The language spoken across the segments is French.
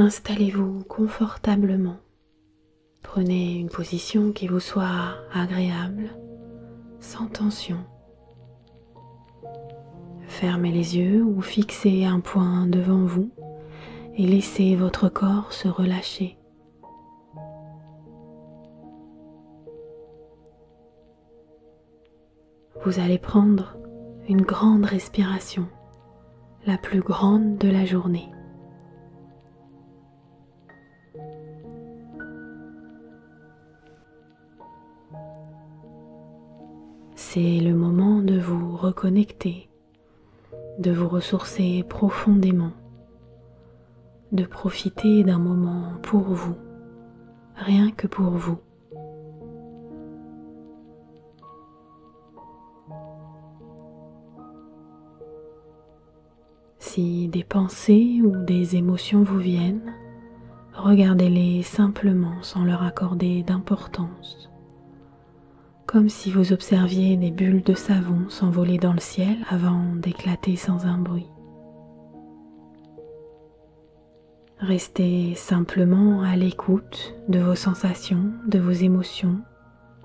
Installez-vous confortablement. Prenez une position qui vous soit agréable, sans tension. Fermez les yeux ou fixez un point devant vous et laissez votre corps se relâcher. Vous allez prendre une grande respiration, la plus grande de la journée. C'est le moment de vous reconnecter, de vous ressourcer profondément, de profiter d'un moment pour vous, rien que pour vous. Si des pensées ou des émotions vous viennent, regardez-les simplement sans leur accorder d'importance comme si vous observiez des bulles de savon s'envoler dans le ciel avant d'éclater sans un bruit. Restez simplement à l'écoute de vos sensations, de vos émotions,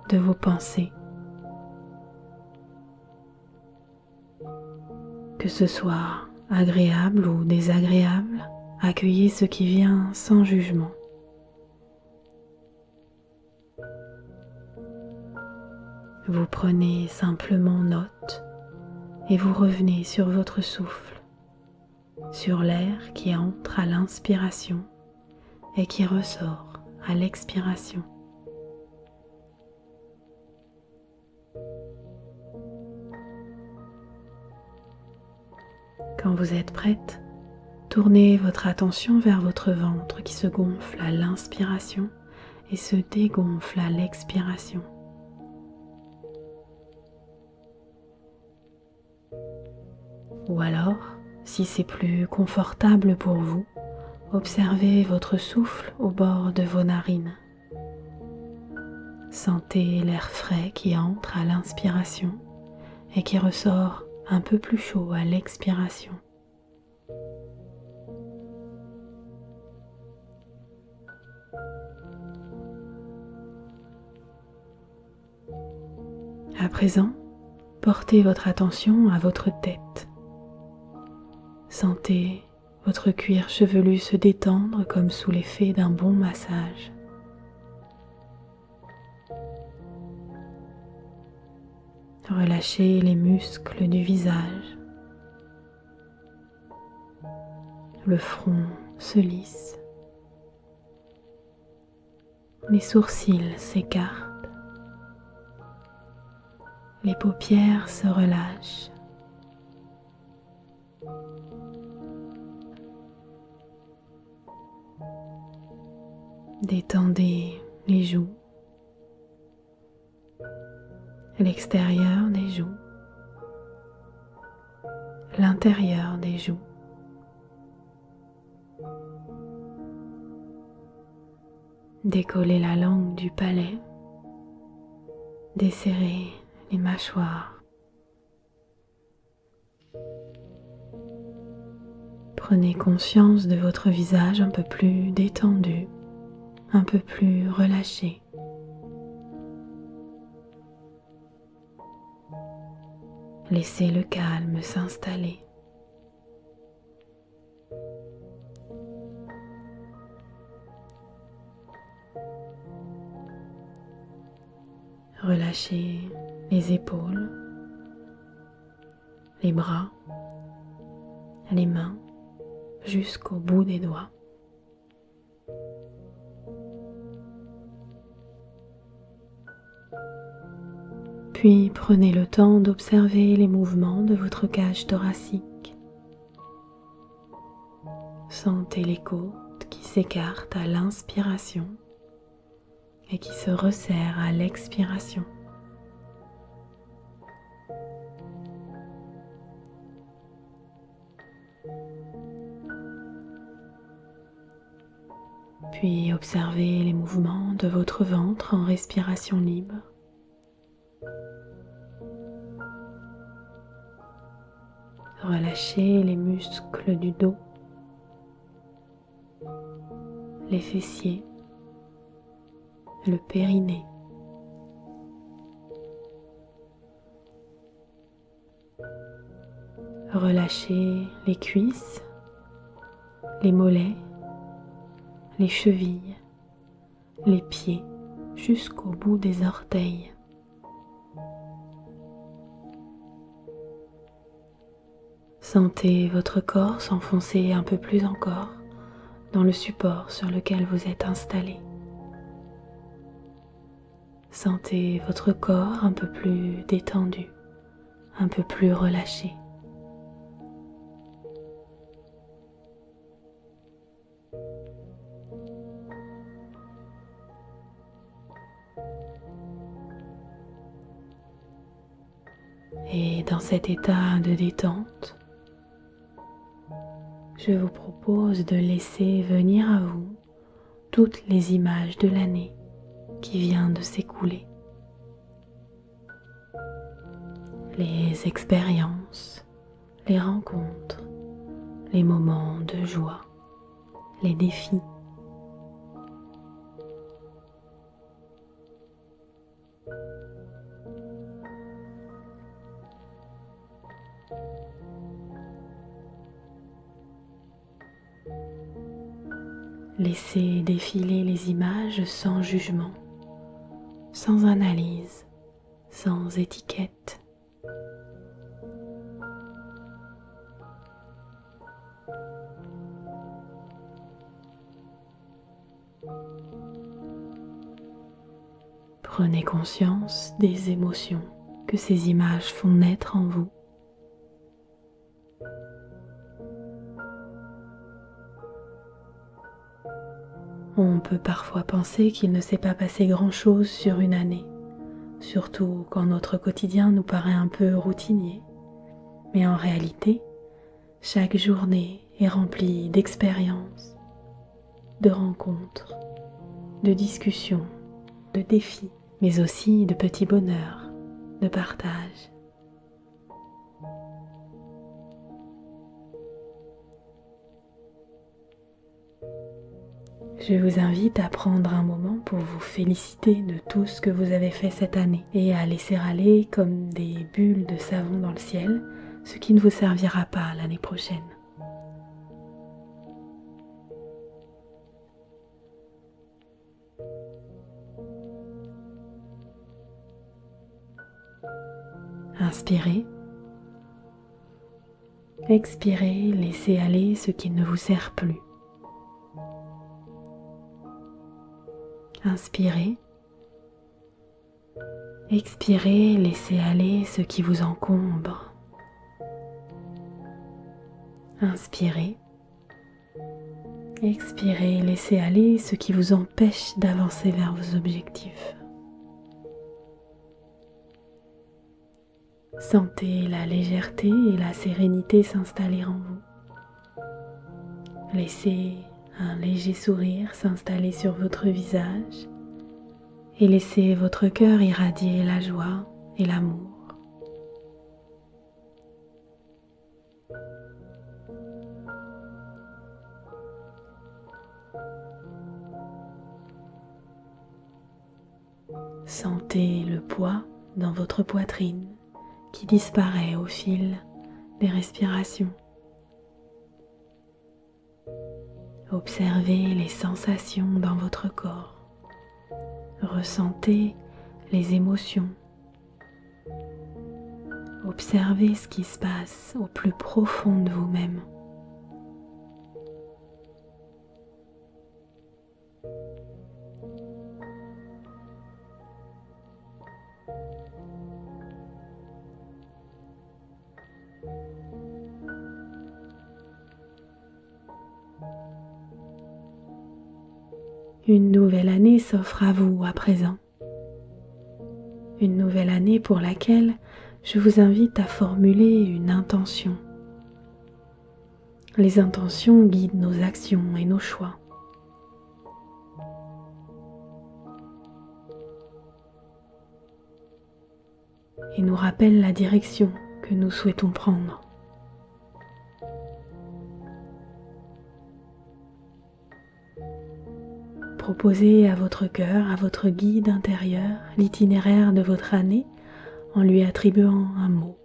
de vos pensées. Que ce soit agréable ou désagréable, accueillez ce qui vient sans jugement. Vous prenez simplement note et vous revenez sur votre souffle, sur l'air qui entre à l'inspiration et qui ressort à l'expiration. Quand vous êtes prête, tournez votre attention vers votre ventre qui se gonfle à l'inspiration et se dégonfle à l'expiration. Ou alors, si c'est plus confortable pour vous, observez votre souffle au bord de vos narines. Sentez l'air frais qui entre à l'inspiration et qui ressort un peu plus chaud à l'expiration. À présent, portez votre attention à votre tête. Sentez votre cuir chevelu se détendre comme sous l'effet d'un bon massage. Relâchez les muscles du visage. Le front se lisse. Les sourcils s'écartent. Les paupières se relâchent. Détendez les joues, l'extérieur des joues, l'intérieur des joues. Décollez la langue du palais, desserrez les mâchoires. Prenez conscience de votre visage un peu plus détendu un peu plus relâché. Laissez le calme s'installer. Relâchez les épaules, les bras, les mains jusqu'au bout des doigts. Puis prenez le temps d'observer les mouvements de votre cage thoracique. Sentez les côtes qui s'écartent à l'inspiration et qui se resserrent à l'expiration. Puis observez les mouvements de votre ventre en respiration libre. Relâchez les muscles du dos, les fessiers, le périnée. Relâchez les cuisses, les mollets, les chevilles, les pieds jusqu'au bout des orteils. Sentez votre corps s'enfoncer un peu plus encore dans le support sur lequel vous êtes installé. Sentez votre corps un peu plus détendu, un peu plus relâché. Et dans cet état de détente, je vous propose de laisser venir à vous toutes les images de l'année qui vient de s'écouler. Les expériences, les rencontres, les moments de joie, les défis. Laissez défiler les images sans jugement, sans analyse, sans étiquette. Prenez conscience des émotions que ces images font naître en vous. Peut parfois penser qu'il ne s'est pas passé grand-chose sur une année, surtout quand notre quotidien nous paraît un peu routinier. Mais en réalité, chaque journée est remplie d'expériences, de rencontres, de discussions, de défis, mais aussi de petits bonheurs, de partage. Je vous invite à prendre un moment pour vous féliciter de tout ce que vous avez fait cette année et à laisser aller comme des bulles de savon dans le ciel ce qui ne vous servira pas l'année prochaine. Inspirez. Expirez, laissez aller ce qui ne vous sert plus. Inspirez. Expirez, laissez aller ce qui vous encombre. Inspirez. Expirez, laissez aller ce qui vous empêche d'avancer vers vos objectifs. Sentez la légèreté et la sérénité s'installer en vous. Laissez un léger sourire s'installer sur votre visage et laissez votre cœur irradier la joie et l'amour. Sentez le poids dans votre poitrine qui disparaît au fil des respirations. Observez les sensations dans votre corps. Ressentez les émotions. Observez ce qui se passe au plus profond de vous-même. S'offre à vous à présent. Une nouvelle année pour laquelle je vous invite à formuler une intention. Les intentions guident nos actions et nos choix. et nous rappellent la direction que nous souhaitons prendre. Proposez à votre cœur, à votre guide intérieur, l'itinéraire de votre année en lui attribuant un mot.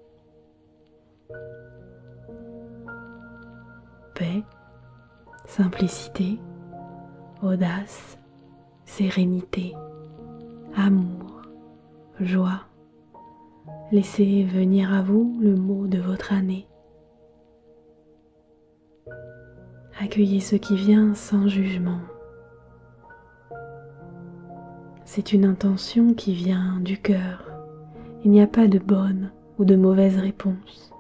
Paix, simplicité, audace, sérénité, amour, joie. Laissez venir à vous le mot de votre année. Accueillez ce qui vient sans jugement. C'est une intention qui vient du cœur. Il n'y a pas de bonne ou de mauvaise réponse.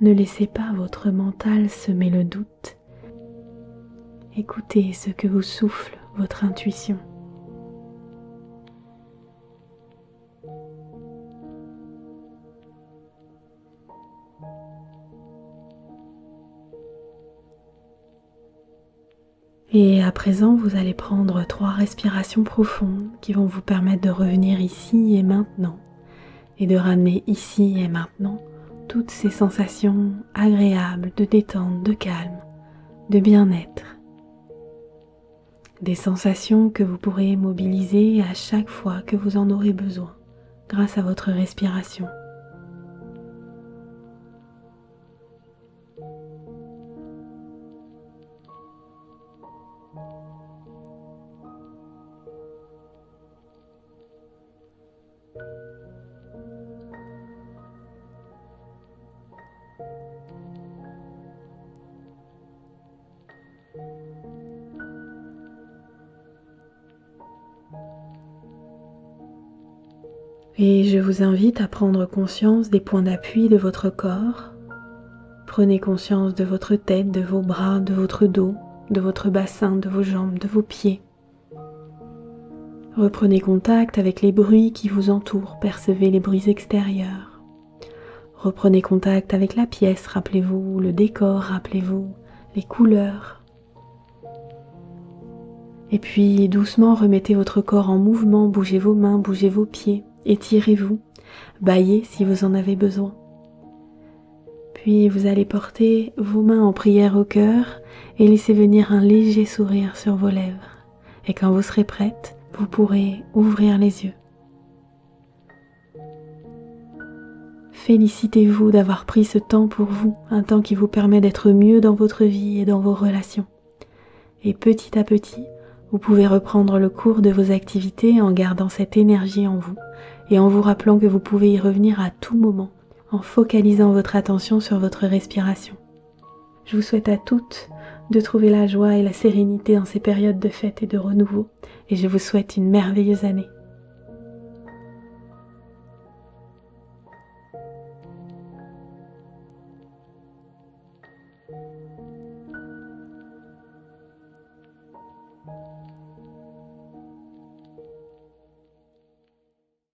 Ne laissez pas votre mental semer le doute. Écoutez ce que vous souffle votre intuition. Et à présent, vous allez prendre trois respirations profondes qui vont vous permettre de revenir ici et maintenant et de ramener ici et maintenant toutes ces sensations agréables de détente, de calme, de bien-être. Des sensations que vous pourrez mobiliser à chaque fois que vous en aurez besoin grâce à votre respiration. Et je vous invite à prendre conscience des points d'appui de votre corps. Prenez conscience de votre tête, de vos bras, de votre dos, de votre bassin, de vos jambes, de vos pieds. Reprenez contact avec les bruits qui vous entourent, percevez les bruits extérieurs. Reprenez contact avec la pièce, rappelez-vous, le décor, rappelez-vous, les couleurs. Et puis doucement remettez votre corps en mouvement, bougez vos mains, bougez vos pieds. Étirez-vous, baillez si vous en avez besoin. Puis vous allez porter vos mains en prière au cœur et laisser venir un léger sourire sur vos lèvres. Et quand vous serez prête, vous pourrez ouvrir les yeux. Félicitez-vous d'avoir pris ce temps pour vous, un temps qui vous permet d'être mieux dans votre vie et dans vos relations. Et petit à petit, vous pouvez reprendre le cours de vos activités en gardant cette énergie en vous et en vous rappelant que vous pouvez y revenir à tout moment en focalisant votre attention sur votre respiration. Je vous souhaite à toutes de trouver la joie et la sérénité en ces périodes de fête et de renouveau et je vous souhaite une merveilleuse année.